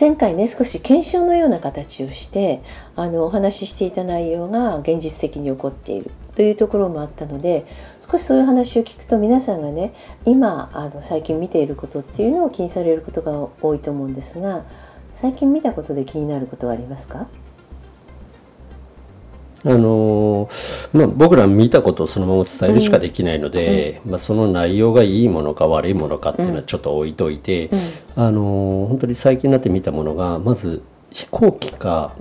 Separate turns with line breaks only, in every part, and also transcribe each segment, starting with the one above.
前回ね少し検証のような形をしてあのお話ししていた内容が現実的に起こっているというところもあったので少しそういう話を聞くと皆さんがね今あの最近見ていることっていうのを気にされることが多いと思うんですが最近見たことで気になることはありますか？
あのまあ、僕ら見たことをそのまま伝えるしかできないので、うん、まあ、その内容がいいものか悪いものかっていうのはちょっと置いといて、うん、あの本当に最近になって見たものがまず飛行機か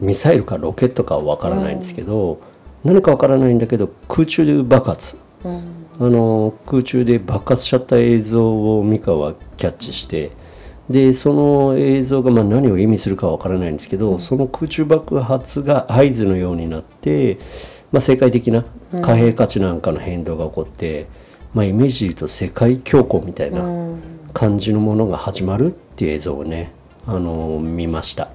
ミサイルかロケットかは分からないんですけど、何か分からないんだけど空中で爆発、あの空中で爆発しちゃった映像を美香はキャッチして。でその映像がまあ何を意味するかわからないんですけど、その空中爆発が合図のようになって、まあ、世界的な貨幣価値なんかの変動が起こって、まあ、イメージで言うと世界恐慌みたいな感じのものが始まるっていう映像をねあの見ました。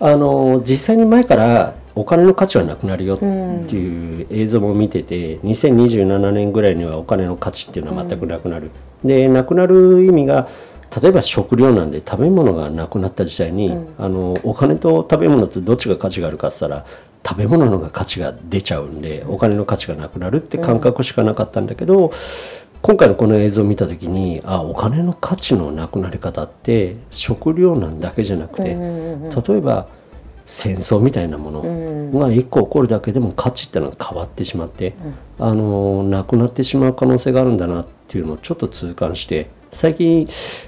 あの実際に前からお金の価値はなくなるよっていう映像も見てて2027年ぐらいにはお金の価値っていうのは全くなくなる。でなくなる意味が例えば食料なんで食べ物がなくなった時代に、うん、あのお金と食べ物ってどっちが価値があるかって言ったら食べ物のが価値が出ちゃうんでお金の価値がなくなるって感覚しかなかったんだけど、うん、今回のこの映像を見た時にあお金の価値のなくなり方って食料なんだけじゃなくて、例えば戦争みたいなものが一個起こるだけでも価値ってのは変わってしまって、あのなくなってしまう可能性があるんだなっていうのをちょっと痛感して最近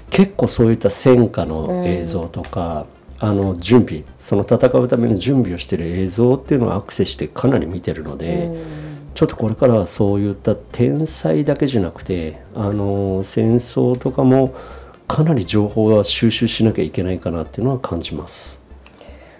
結構そういった戦火の映像とか、うん、あの準備その戦うための準備をしてる映像っていうのをアクセスしてかなり見てるので、うん、ちょっとこれからはそういった天才だけじゃなくてあの戦争とかもかなり情報は収集しなきゃいけないかなっていうのは感じます。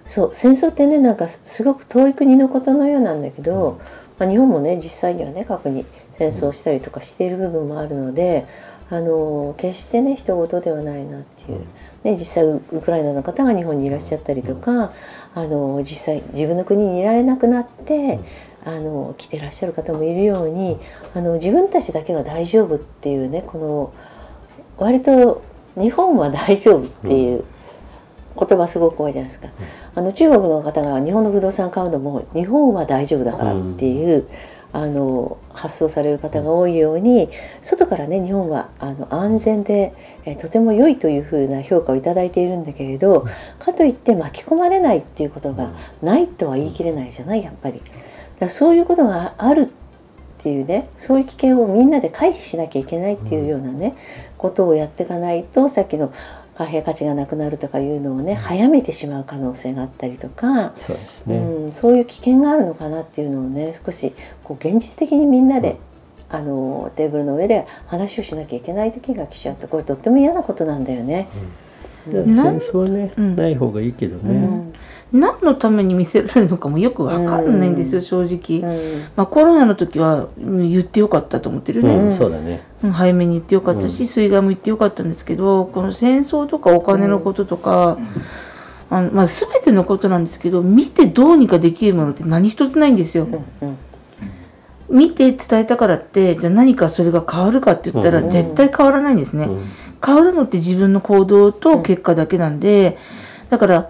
そう戦争ってねなんかすごく遠い国のことのようなんだけど、うん、まあ、日本もね実際にはね過去に戦争したりとかしている部分もあるので、あの決してね人事ではないなっていう、ね、実際ウクライナの方が日本にいらっしゃったりとか、あの実際自分の国にいられなくなって、あの来てらっしゃる方もいるようにあの自分たちだけは大丈夫っていうねこの割と日本は大丈夫っていう言葉すごく多いじゃないですか。あの中国の方が日本の不動産買うのも日本は大丈夫だからっていう。あの発想される方が多いように外からね日本はあの安全で、えとても良いというふうな評価を頂いているんだけれどかといって巻き込まれないっていうことがないとは言い切れないじゃないやっぱり。だそういうことがあるっていうねそういう危険をみんなで回避しなきゃいけないっていうようなねことをやっていかないとさっきの貨幣価値がなくなるとかいうのをね早めてしまう可能性があったりとか
そうですね、
うん、そういう危険があるのかなっていうのをね少しこう現実的にみんなで、うん、あのテーブルの上で話をしなきゃいけない時が来ちゃってこれとっても嫌なことなんだよね。
うん、戦争はね、ない方がいいけどね。
何のために見せられるのかもよくわかんないんですよ、正直、まあ、コロナの時は言ってよかったと思ってるね、
うん、そうだね。
早めに言ってよかったし、水害も言ってよかったんですけどこの戦争とかお金のこととか、あのまあ、全てのことなんですけど見てどうにかできるものって何一つないんですよ。見て伝えたからってじゃあ何かそれが変わるかって言ったら絶対変わらないんですね。変わるのって自分の行動と結果だけなんで、だから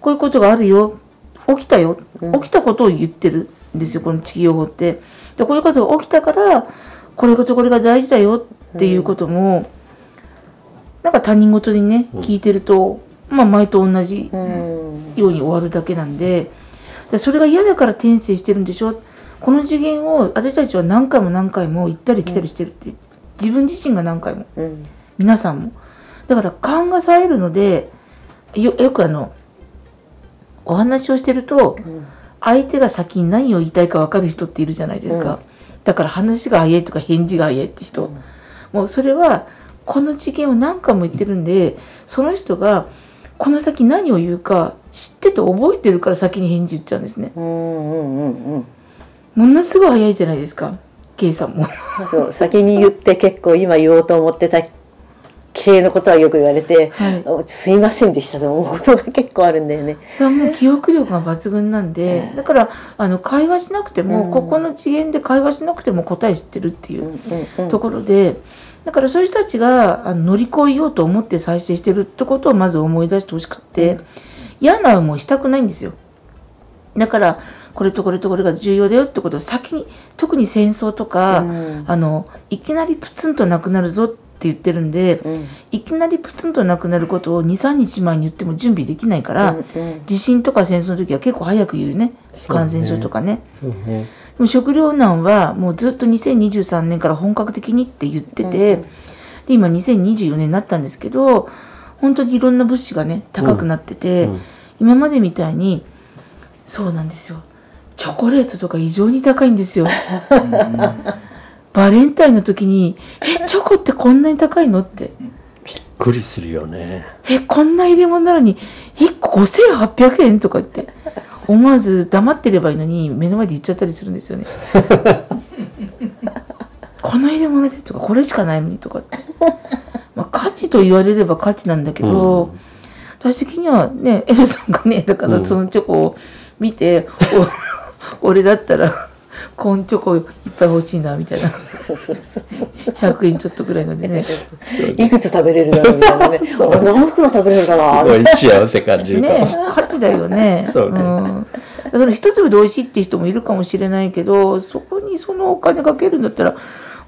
こういうことがあるよ。起きたよ、
うん。
起きたことを言ってるんですよこの地球予報って。でこういうことが起きたからこれとこれが大事だよっていうことも、なんか他人事にね聞いてると、まあ前と同じ
うん。
ように終わるだけなんででそれが嫌だから転生してるんでしょ？この次元を私たちは何回も何回も行ったり来たりしてるって、自分自身が何回も。
うん。
皆さんも。だから勘が冴えるのでよよくあのお話をしてると
ん。
相手が先に何を言いたいか分かる人っているじゃないですか、
うん。
だから話が早いとか返事が早いって人、もうそれはこの次元を何回も言ってるんでその人がこの先何を言うか知ってて覚えてるから先に返事言っちゃうんですね。
うんうんうんうん。
ものすごい早いじゃないですか。K さんも。
そう先に言って結構今言おうと思ってた系のことはよく言われて、
はい。
おすいませんでしたと思うことが結構あるんだよね。
それはもう記憶力が抜群なんでだからあの会話しなくても、
うん。
ここの次元で会話しなくても答え知ってるっていううん
うんうん。
ところで、だからそういう人たちがあの乗り越えようと思って再生してるってことをまず思い出してほしくって、嫌な思いしたくないんですよ。だからこれとこれとこれが重要だよってことを先に特に戦争とか、
うん。
あのいきなりプツンとなくなるぞって言ってるんで、
うん。
いきなりプツンとなくなることを23日前に言っても準備できないから、
うん
地震とか戦争の時は結構早く言うね。感染症とかね。
ね。
でも食糧難はもうずっと2023年から本格的にって言ってて、
うん
で今2024年になったんですけど本当にいろんな物資がね高くなってて、
うん
今までみたいにそうなんですよ。チョコレートとか異常に高いんですよ。バレンタインの時に「えチョコってこんなに高いの?」って
びっくりするよね「
えこんな入れ物なのに1個5800円?」とか言って思わず黙ってればいいのに目の前で言っちゃったりするんですよね。この入れ物でとかこれしかないのにとかって、まあ、価値と言われれば価値なんだけど、私的にはねエルさんがねだからそのチョコを見て、お俺だったらコーンチョコいっぱい欲しいなみたいな。
そうそうそうそう
100円ちょっとぐらいのでね。
いくつ食べれるだろうみたいなね。俺何袋食べれるかな？
すごい幸せ感じる
ね価値だよね。
そうね。
ん。だから一粒で美味しいっていう人もいるかもしれないけどそこにそのお金かけるんだったら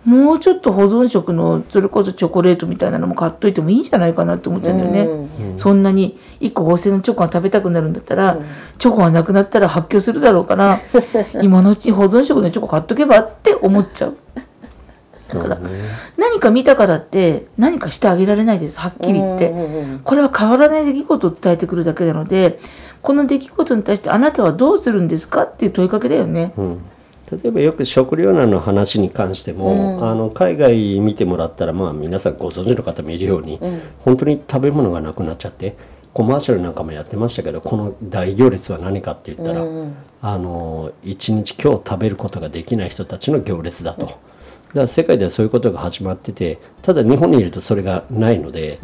もうちょっと保存食のそれこそチョコレートみたいなのも買っといてもいいんじゃないかなって思っちゃうんだよね。そんなに1個5000のチョコが食べたくなるんだったら、チョコがなくなったら発狂するだろうから 今のうちに保存食のチョコ買っとけばって思っちゃう。
そうね
何か見たからって何かしてあげられないですはっきり言って。
うんうんうん
これは変わらない出来事を伝えてくるだけなのでこの出来事に対してあなたはどうするんですかっていう問いかけだよね。
うん例えばよく食糧難の話に関しても、あの海外見てもらったらまあ皆さんご存知の方もいるように、本当に食べ物がなくなっちゃってコマーシャルなんかもやってましたけどこの大行列は何かって言ったら、あの一日今日食べることができない人たちの行列だと。だから世界ではそういうことが始まっててただ日本にいるとそれがないので、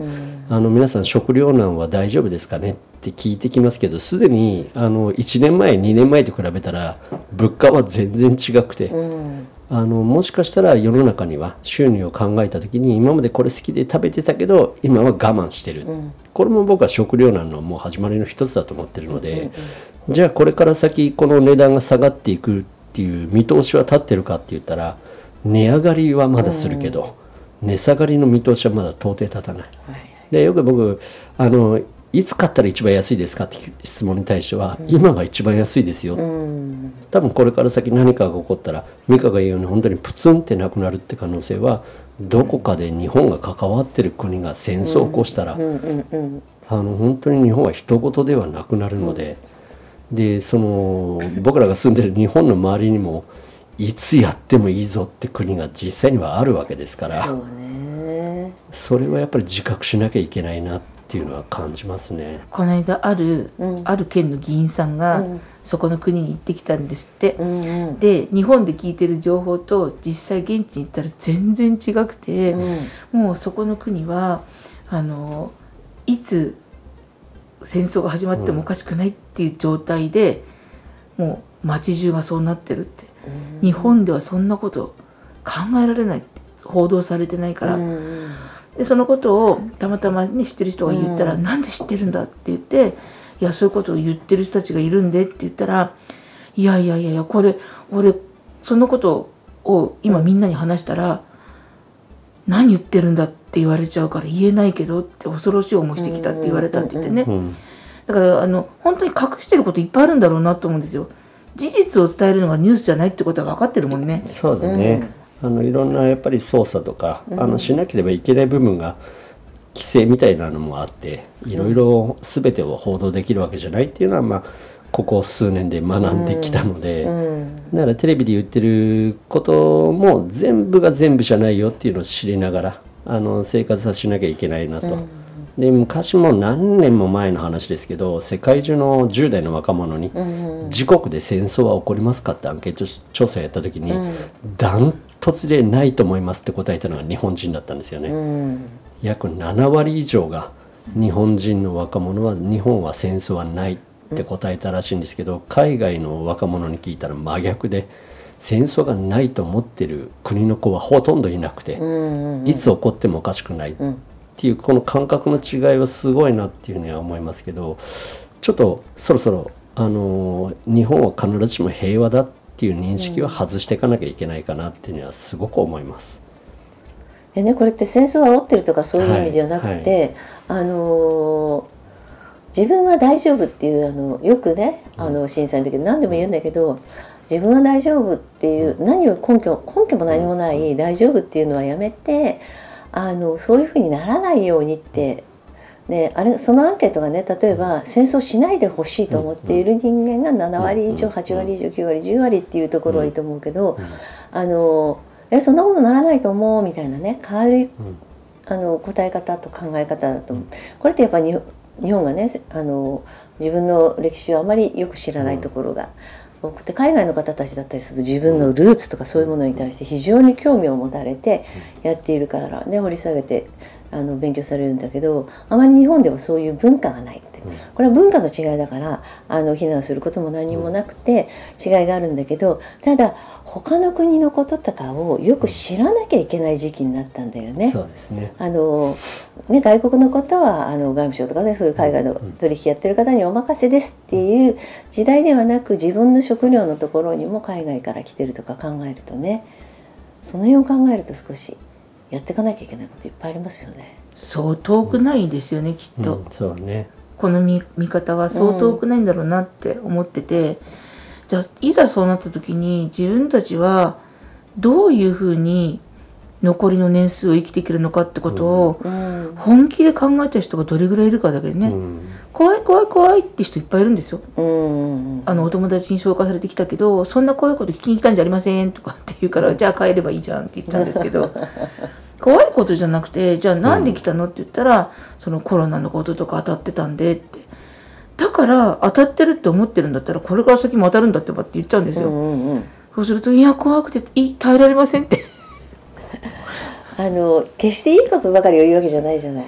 あの皆さん食糧難は大丈夫ですかねって聞いてきますけどすでにあの1年前2年前と比べたら物価は全然違くて、
うん。
あのもしかしたら世の中には収入を考えた時に今までこれ好きで食べてたけど今は我慢してる、これも僕は食糧難のもう始まりの一つだと思ってるので、じゃあこれから先この値段が下がっていくっていう見通しは立ってるかって言ったら値上がりはまだするけど、値下がりの見通しはまだ到底立たない。でよく僕あのいつ買ったら一番安いですかって質問に対しては、今が一番安いですよ、
うん。
多分これから先何かが起こったら美香が言うように本当にプツンってなくなるって可能性はどこかで日本が関わってる国が戦争を起こしたら、
うんうんうん。
あの本当に日本は人事ではなくなるので、でその僕らが住んでる日本の周りにもいつやってもいいぞって国が実際にはあるわけですから。
そうね。
それはやっぱり自覚しなきゃいけないなっていうのは感じますね。
この間ある、
うん。
ある県の議員さんが、
うん。
そこの国に行ってきたんですって。
うんうん。
で日本で聞いてる情報と実際現地に行ったら全然違くて、
うん。
もうそこの国はあのいつ戦争が始まってもおかしくないっていう状態で、もう街中がそうなってるって、日本ではそんなこと考えられないって報道されてないから、
うん
でそのことをたまたまね知ってる人が言ったら「
うん。
なんで知ってるんだ?」って言って「いやそういうことを言ってる人たちがいるんで」って言ったら「いやいやいやいやこれ俺そのことを今みんなに話したら、何言ってるんだって言われちゃうから言えないけどって恐ろしい思いしてきたって言われたって言ってね、
うん。
だからあの本当に隠してることいっぱいあるんだろうなと思うんですよ事実を伝えるのがニュースじゃないってことは分かってるもんね。
そうだね、あのいろんなやっぱり操作とか、あのしなければいけない部分が規制みたいなのもあっていろいろ全てを報道できるわけじゃないっていうのは、まあ、ここ数年で学んできたので、
うん。
だからテレビで言ってることも全部が全部じゃないよっていうのを知りながらあの生活はしなきゃいけないなと。で昔も何年も前の話ですけど世界中の10代の若者に「自国で戦争は起こりますか?」ってアンケート調査やった時にダントツでないと思いますって答えたのが日本人だったんですよね。
うん。
約7割以上が日本人の若者は日本は戦争はないって答えたらしいんですけど海外の若者に聞いたら真逆で戦争がないと思ってる国の子はほとんどいなくて
うん
いつ起こってもおかしくないっていうこの感覚の違いはすごいなっていうふうには思いますけどちょっとそろそろあの日本は必ずしも平和だっていう認識は外していかなきゃいけないかなっていうのはすごく思います。
でねこれって戦争は煽ってるとかそういう意味ではなくて、あのー自分は大丈夫っていうあのよくねあの震災の時何でも言うんだけど自分は大丈夫っていう何を根拠根拠も何もない大丈夫っていうのはやめてあのそういうふうにならないようにって。ね、あれそのアンケートがね例えば戦争しないでほしいと思っている人間が7割以上8割以上9割10割っていうところはいいと思うけど、あのえそんなことならないと思う？みたいなね。軽いあの答え方と考え方だと思う、これってやっぱり日本日本がねあの自分の歴史をあまりよく知らないところが多くて海外の方たちだったりすると自分のルーツとかそういうものに対して非常に興味を持たれてやっているからね掘り下げてあの勉強されるんだけどあまり日本ではそういう文化がないって。これは文化の違いだからあの非難することも何もなくて違いがあるんだけどただ他の国のこととかをよく知らなきゃいけない時期になったんだよね。
そうですね。
あのね、外国のことはあの外務省とかねそういう海外の取引やってる方にお任せですっていう時代ではなく自分の食料のところにも海外から来てるとか考えるとねその辺を考えると少しやっていかなきゃいけないこといっぱいありますよね。
そう遠くないですよねきっと、
うんそうね
この見見方は相当遠くないんだろうなって思ってて、じゃあいざそうなった時に自分たちはどういうふうに残りの年数を生きていけるのかってことを
うん。
本気で考えてる人がどれぐらいいるかだけでね、
うん。
怖い怖い怖いって人いっぱいいるんですよ。
うん。
あのお友達に紹介されてきたけどそんな怖いこと聞きに来たんじゃありませんとかって言うから、じゃあ帰ればいいじゃんって言ったんですけど。怖いことじゃなくてじゃあなんで来たのって言ったら、そのコロナのこととか当たってたんでって。だから当たってるって思ってるんだったらこれから先も当たるんだってばって言っちゃうんですよ、
うんうんうん。
そうするといや怖くてい耐えられませんって
あの決していいことばかりを言うわけじゃないじゃない。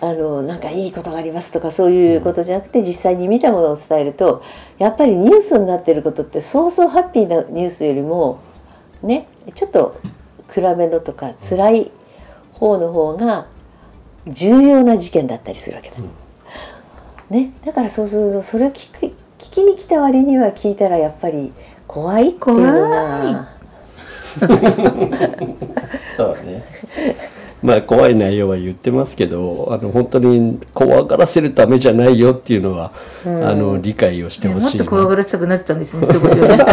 あのなんかいいことがありますとかそういうことじゃなくて実際に見たものを伝えるとやっぱりニュースになってることってそうそうハッピーなニュースよりもねちょっと暗めのとか辛い方の方が重要な事件だったりするわけだ。ね、だからそうするとそれを聞く聞きに来た割には聞いたらやっぱり怖いっていうのが。
そうね。まあ怖い内容は言ってますけど、あの本当に怖がらせるためじゃないよっていうのは、あの理解をして
もっ
ほしいな。
と怖がらせたくなっちゃうんですねそういうことよね。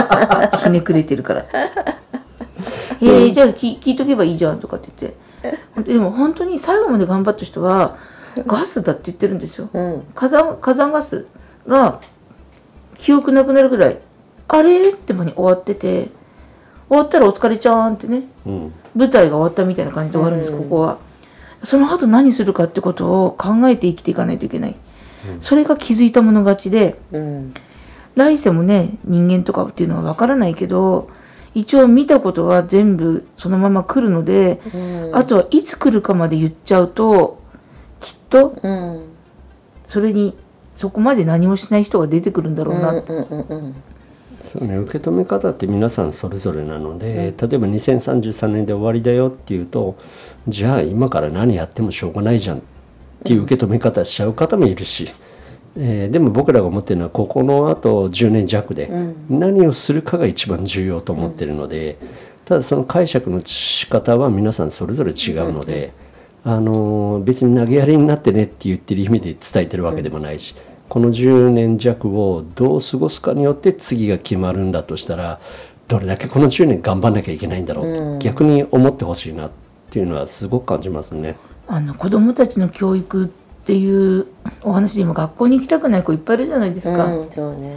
ひねくれてるから「えー、じゃあ聞聞いとけばいいじゃん」とかって言って。でも本当に最後まで頑張った人はガスだって言ってるんですよ。
うん。
火山火山ガスが記憶なくなるぐらいあれって間に終わってて終わったらお疲れちゃーんってね
うん、
舞台が終わったみたいな感じで終わるんです、ここは。その後何するかってことを考えて生きていかないといけない、それが気づいた者勝ちで
うん。
来世もね人間とかっていうのは分からないけど一応見たことは全部そのまま来るので、
うん。
あとはいつ来るかまで言っちゃうときっと
うん。
それにそこまで何もしない人が出てくるんだろうな、
そうね、受け止め方って皆さんそれぞれなので、例えば2033年で終わりだよっていうとじゃあ今から何やってもしょうがないじゃんっていう受け止め方しちゃう方もいるし、えーでも僕らが思ってるのはここのあと10年弱で何をするかが一番重要と思ってるので、ただその解釈の仕方は皆さんそれぞれ違うので、あのー別に投げやりになってねって言ってる意味で伝えてるわけでもないし、この10年弱をどう過ごすかによって次が決まるんだとしたらどれだけこの10年頑張んなきゃいけないんだろうって逆に思ってほしいなっていうのはすごく感じますね。
あの子供たちの教育っていうお話で今学校に行きたくない子いっぱいいるじゃないですか、
うん、そうね。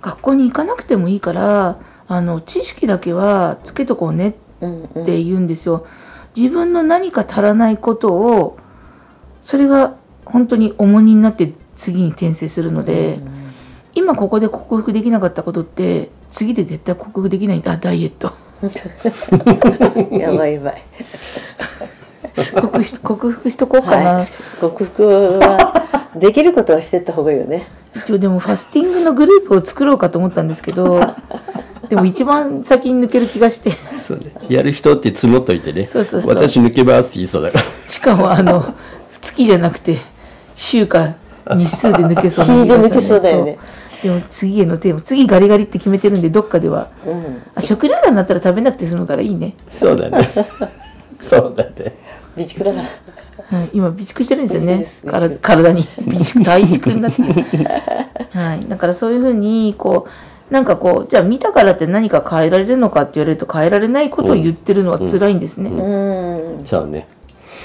学校に行かなくてもいいからあの知識だけはつけとこうね
うんうん。
って言うんですよ。自分の何か足らないことをそれが本当に重荷になって次に転生するので、今ここで克服できなかったことって次で絶対克服できないんだダイエット。
やばいやばい。
克服し克服しとこうかな、
はい。克服はできることはしてった方がいいよね。
一応でもファスティングのグループを作ろうかと思ったんですけど でも一番先に抜ける気がして。
そうね、やる人って募っといてね。
そうそうそう。
私抜けますって言いそうだから。
しかもあの月じゃなくて週か日数で抜けそうな気がする
日で抜けそうだよね。
でも次へのテーマ次ガリガリって決めてるんでどっかでは、
うん。
あ食料団になったら食べなくて済むからいいね、
そうだね。そうだね。
備蓄だから。
はい、今備蓄してるんですよね。から体に。備蓄。大蓄になって。るはい。だからそういうふうにこうなんかこうじゃあ見たからって何か変えられるのかって言われると変えられないことを言ってるのは辛いんですね、
うん。
そうね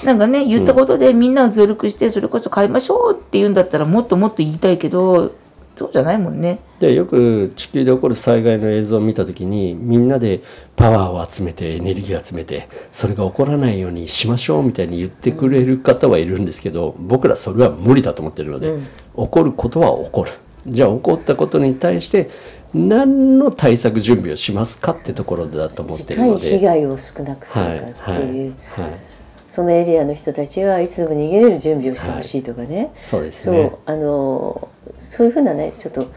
なんかね言ったことでみんなが協力してそれこそ変えましょうって言うんだったらもっともっと言いたいけどそうじゃないもんね。
でよく地球で起こる災害の映像を見た時にみんなでパワーを集めてエネルギーを集めてそれが起こらないようにしましょうみたいに言ってくれる方はいるんですけど僕らそれは無理だと思ってるので、起こることは起こる。じゃあ起こったことに対して何の対策準備をしますかってところだと思ってるので。
被害を少なくする
はい
かって
はい。
い。う、
はい
そのエリアの人たちはいつでも逃げれる準備をしてほしいとかね、
そうです
そう
ね
あのそういうふうなねちょっと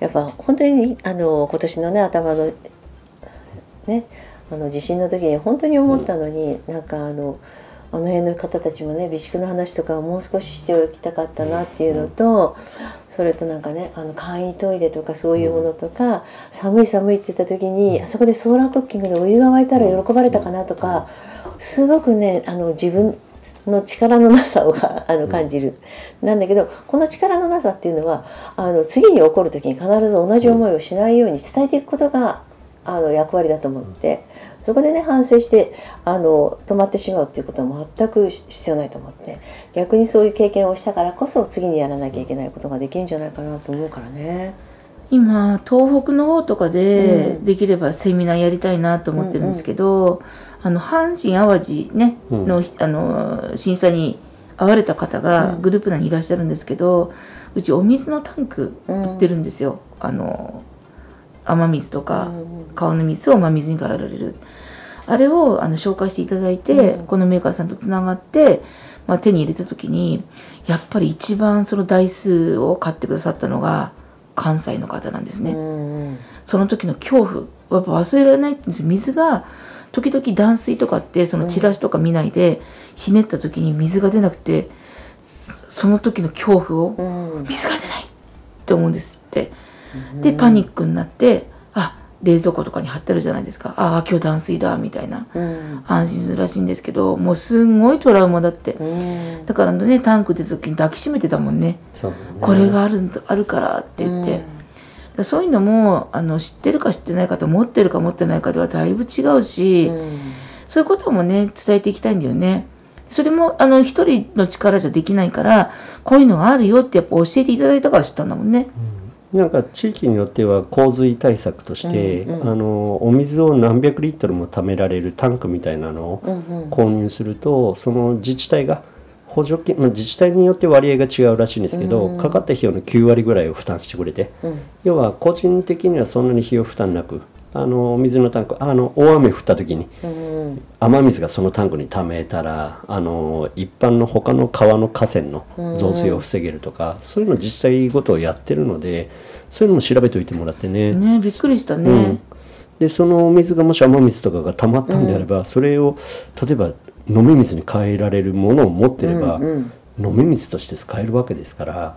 やっぱ本当にあの今年のね頭のねあの地震の時に本当に思ったのに、なんかあのあの辺の方たちもね備蓄の話とかをもう少ししておきたかったなっていうのと、それとなんかねあの簡易トイレとかそういうものとか、寒い寒いって言った時にあそこでソーラークッキングでお湯が沸いたら喜ばれたかなとか、すごくねあの自分の力のなさをがあの感じる、なんだけどこの力のなさっていうのはあの次に起こる時に必ず同じ思いをしないように伝えていくことがあの役割だと思ってそこでね反省してあの止まってしまうっていうことは全く必要ないと思って逆にそういう経験をしたからこそ次にやらなきゃいけないことができるんじゃないかなと思うからね。
今東北の方とかで
うん。
できればセミナーやりたいなと思ってるんですけど、あの阪神・淡路ね、
うん。
のあの震災に遭われた方がグループ内にいらっしゃるんですけど、うちお水のタンク売ってるんですよ。あの雨水とか川の水を真水に変えられる。あれをあの紹介していただいて、このメーカーさんとつながって、まあ、手に入れた時にやっぱり一番その台数を買ってくださったのが関西の方なんですね。
うん
その時の恐怖やっぱ忘れられないんですよ。水が時々断水とかってそのチラシとか見ないで、ひねった時に水が出なくてそその時の恐怖を、
うん。
水が出ないって思うんですって。でパニックになってあ冷蔵庫とかに貼ってあるじゃないですか。ああ今日断水だみたいな。
うん。
安心するらしいんですけどもうすんごいトラウマだって。
うん。
だからねタンク出た時に抱きしめてたもんね。
ね。
これがあるあるからって言って、だからそういうのもあの知ってるか知ってないかと持ってるか持ってないかではだいぶ違うし、
うん
そういうこともね伝えていきたいんだよね。それもあの一人の力じゃできないからこういうのがあるよってやっぱ教えていただいたから知ったんだもんね。
なんか地域によっては洪水対策として、
うん
あのお水を何百リットルも貯められるタンクみたいなのを
うんうん
購入するとその自治体が補助金、まあ、自治体によって割合が違うらしいんですけど、かかった費用の9割ぐらいを負担してくれて、
うん。
要は個人的にはそんなに費用負担なくあのお水のタンクあの大雨降った時に
うん
雨水がそのタンクに溜めたらあの一般の他の川の河川の増水を防げるとか、そういうの自治体ごとやってるのでそういうのも調べておいてもらってね。
ねびっくりしたね、
うん。でそのお水がもし雨水とかが溜まったんであれば、それを例えば飲み水に変えられるものを持ってれば、
うん
飲み水として使えるわけですから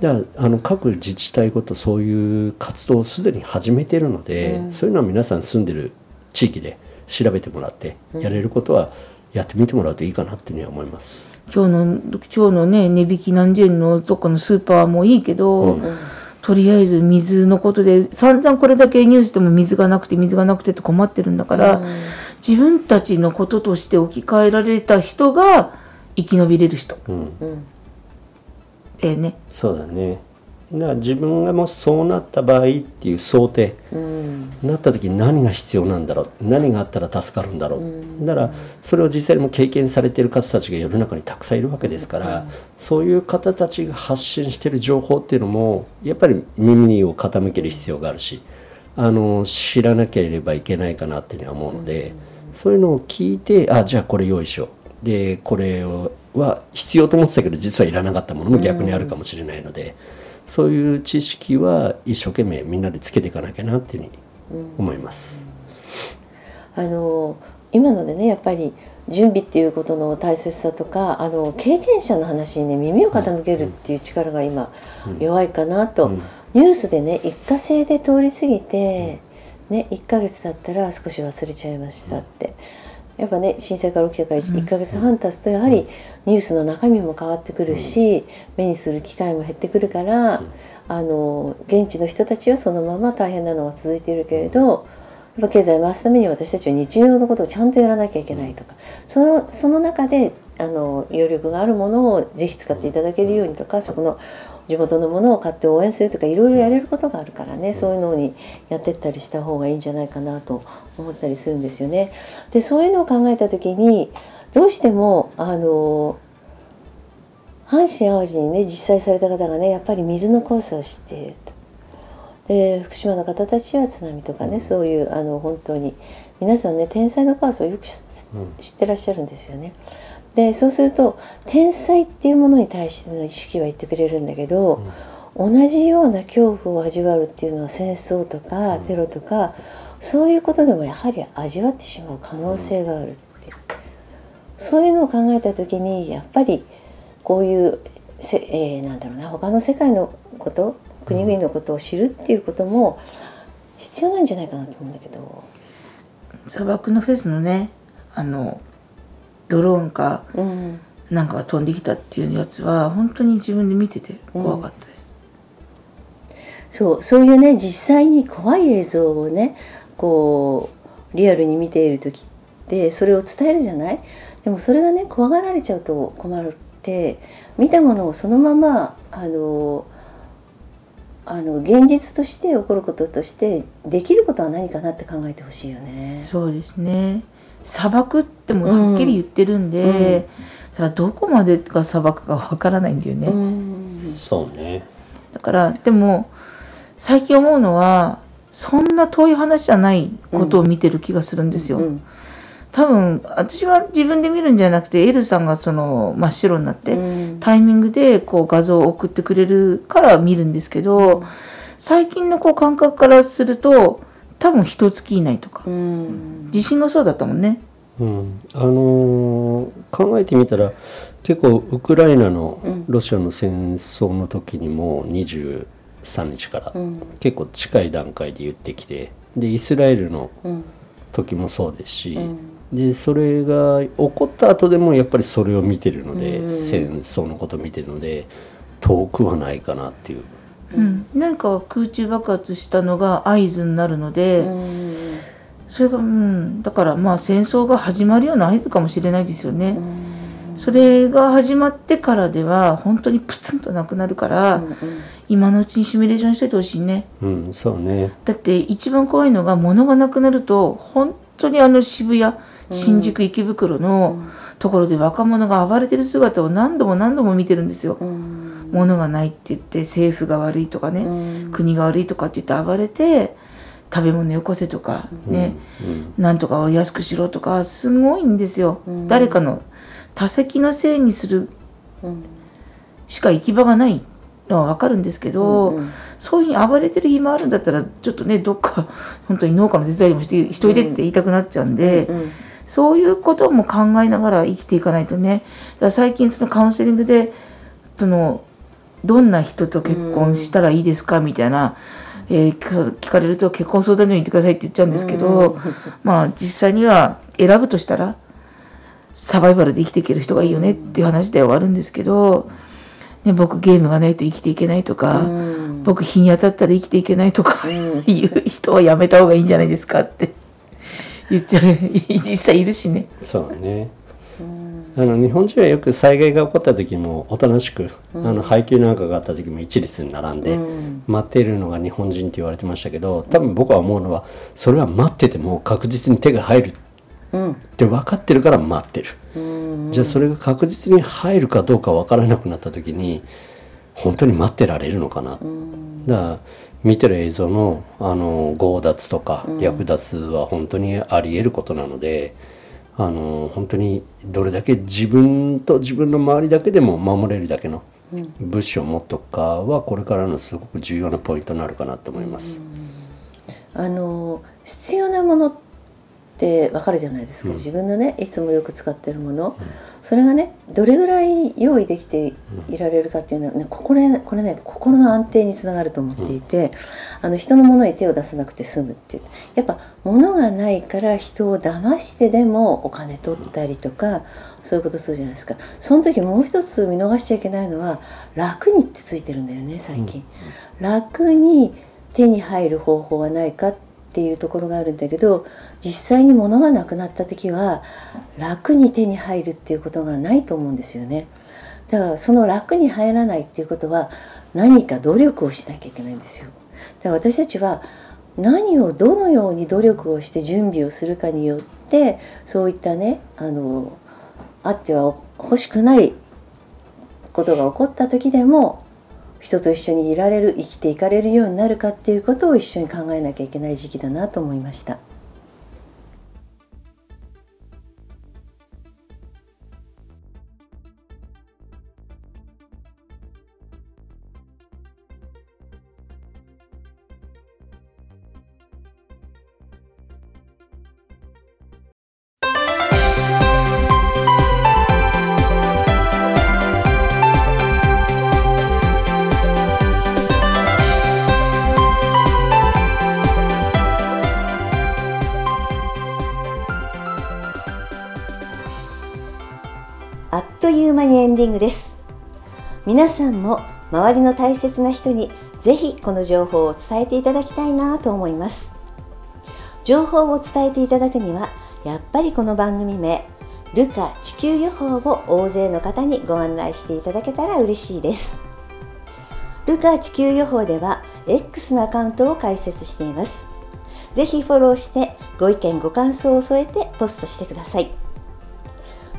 だあの各自治体ごとそういう活動をすでに始めてるので、そういうのは皆さん住んでる地域で調べてもらってやれることはやってみてもらうといいかなっていうふうには思います。
今日の今日のね値引き何十円のどっかのスーパーもいいけど、とりあえず水のことで散々これだけニュースでも水がなくて水がなくてって困ってるんだから、自分たちのこととして置き換えられた人が生き延びれる人。
うん。
うん。
ええね。
そうだね。だから自分がもしそうなった場合っていう想定。
うん。
なった時に何が必要なんだろう。何があったら助かるんだろう、だからそれを実際にも経験されている方たちが世の中にたくさんいるわけですから、そういう方たちが発信している情報っていうのもやっぱり耳を傾ける必要があるしあの知らなければいけないかなっていうのは思うので、そういうのを聞いてあじゃあこれ用意しよう。でこれは必要と思ってたけど実はいらなかったものも逆にあるかもしれないので、そういう知識は一生懸命みんなでつけていかなきゃなっていうふうに思います。
あの今のでねやっぱり準備っていうことの大切さとかあの経験者の話にね耳を傾けるっていう力が今弱いかなと、
うん
ニュースでね一過性で通り過ぎて、ね、1ヶ月経ったら少し忘れちゃいましたって。やっぱね震災から起きてから 1, ヶ月半経つとやはりニュースの中身も変わってくるし、目にする機会も減ってくるから、あの現地の人たちはそのまま大変なのが続いているけれどやっぱ経済を回すために私たちは日常のことをちゃんとやらなきゃいけないとかそのその中であの余力があるものをぜひ使っていただけるようにとかそこの地元のものを買って応援するとかいろいろやれることがあるからねそういうのにやってったりした方がいいんじゃないかなと思ったりするんですよね。でそういうのを考えた時にどうしてもあの阪神・淡路にね実際された方がねやっぱり水の怖さを知っていると。で福島の方たちは津波とかねそういうあの本当に皆さんね天災の怖さをよく知知ってらっしゃるんですよね。でそうすると天災っていうものに対しての意識は言ってくれるんだけど、同じような恐怖を味わうっていうのは戦争とかテロとか、そういうことでもやはり味わってしまう可能性があるっていうそういうのを考えた時にやっぱりこういうせ、えーなんだろうな他の世界のこと国々のことを知るっていうことも必要なんじゃないかなと思うんだけど。
砂漠のフェスのねあのドローンか
うん。
なんかが飛んできたっていうやつは本当に自分で見てて怖かったです、
そうそういうね実際に怖い映像をねこうリアルに見ている時ってそれを伝えるじゃない？でもそれがね怖がられちゃうと困るって見たものをそのままあのあの現実として起こることとしてできることは何かなって考えてほしいよね。
そうですね砂漠ってもうはっきり言ってるんで、ただどこまでが砂漠かわからないんだよね、
うん。
そうね。
だからでも最近思うのはそんな遠い話じゃないことを見てる気がするんですよ、
うん
多分私は自分で見るんじゃなくてエルさんがその真っ白になって、
うん。
タイミングでこう画像を送ってくれるから見るんですけど、最近のこう感覚からすると多分一月以内とか、
うん。
地震がそうだったもんね。
うん、あのー考えてみたら結構ウクライナのロシアの戦争の時にも23日から
うん。
結構近い段階で言ってきてでイスラエルの
うん。
時もそうですし、
うん。
でそれが起こった後でもやっぱりそれを見てるので、
うん。
戦争のことを見てるので遠くはないかなっていう。
うん、何か空中爆発したのが合図になるので、
うん。
それがうん。だからまあ戦争が始まるような合図かもしれないですよね、
うん。
それが始まってからでは本当にプツンとなくなるから、
うん
今のうちにシミュレーションしといてほしいね。
うん、そうね。
だって一番怖いのが物がなくなると本当にあの渋谷新宿池袋のところで若者が暴れてる姿を何度も何度も見てるんですよ。
うん
物がないって言って政府が悪いとかね、
うん。
国が悪いとかって言って暴れて食べ物よこせとかね、
うん。
なんとかを安くしろとかすごいんですよ。
うん。
誰かの他責のせいにする
うん。
しか行き場がないのは分かるんですけど、
うんうん。
そういうふうに暴れてる暇あるんだったらちょっとねどっか 本当に農家の手伝いもして一人でって言いたくなっちゃうんで、
うん。
そういうことも考えながら生きていかないとね。だから最近そのカウンセリングでそのどんな人と結婚したらいいですか？みたいな、えー聞かれると結婚相談所に行ってくださいって言っちゃうんですけど、まあ実際には選ぶとしたらサバイバルで生きていける人がいいよねっていう話ではあるんですけど、ね、僕ゲームがないと生きていけないとか、
うん。
僕日に当たったら生きていけないとか、いう人はやめた方がいいんじゃないですかって言っちゃう 実際いるしね。
そうねあの日本人はよく災害が起こった時もおとなしく、あの配給なんかがあった時も一列に並んで、待っているのが日本人って言われてましたけど多分僕は思うのはそれは待ってても確実に手が入る
うん。
って分かってるから待ってる、じゃあそれが確実に入るかどうか分からなくなった時に本当に待ってられるのかな、だから見てる映像のあの強奪とか略奪は本当にあり得ることなので、あの本当にどれだけ自分と自分の周りだけでも守れるだけの物資を持っとくかはこれからのすごく重要なポイントになるかなと思います。
あの必要なものってわかるじゃないですか、自分のねいつもよく使ってるもの、それがねどれぐらい用意できていられるかっていうのは、ね、ここれこれね心の安定につながると思っていて、あの人のものに手を出さなくて済むってやっぱ物がないから人を騙してでもお金取ったりとか、そういうことするじゃないですか。その時もう一つ見逃しちゃいけないのは楽にってついてるんだよね最近、楽に手に入る方法はないかってていうところがあるんだけど実際に物がなくなった時は楽に手に入るっていうことがないと思うんですよね。だからその楽に入らないっていうことは何か努力をしなきゃいけないんですよ。だから私たちは何をどのように努力をして準備をするかによってそういったねあのあっては欲しくないことが起こった時でも人と一緒にいられる生きていかれるようになるかっていうことを一緒に考えなきゃいけない時期だなと思いました。です。皆さんも周りの大切な人にぜひこの情報を伝えていただきたいなと思います。情報を伝えていただくにはやっぱりこの番組名ルカ地球予報を大勢の方にご案内していただけたら嬉しいです。ルカ地球予報では X のアカウントを開設しています。ぜひフォローしてご意見ご感想を添えてポストしてください。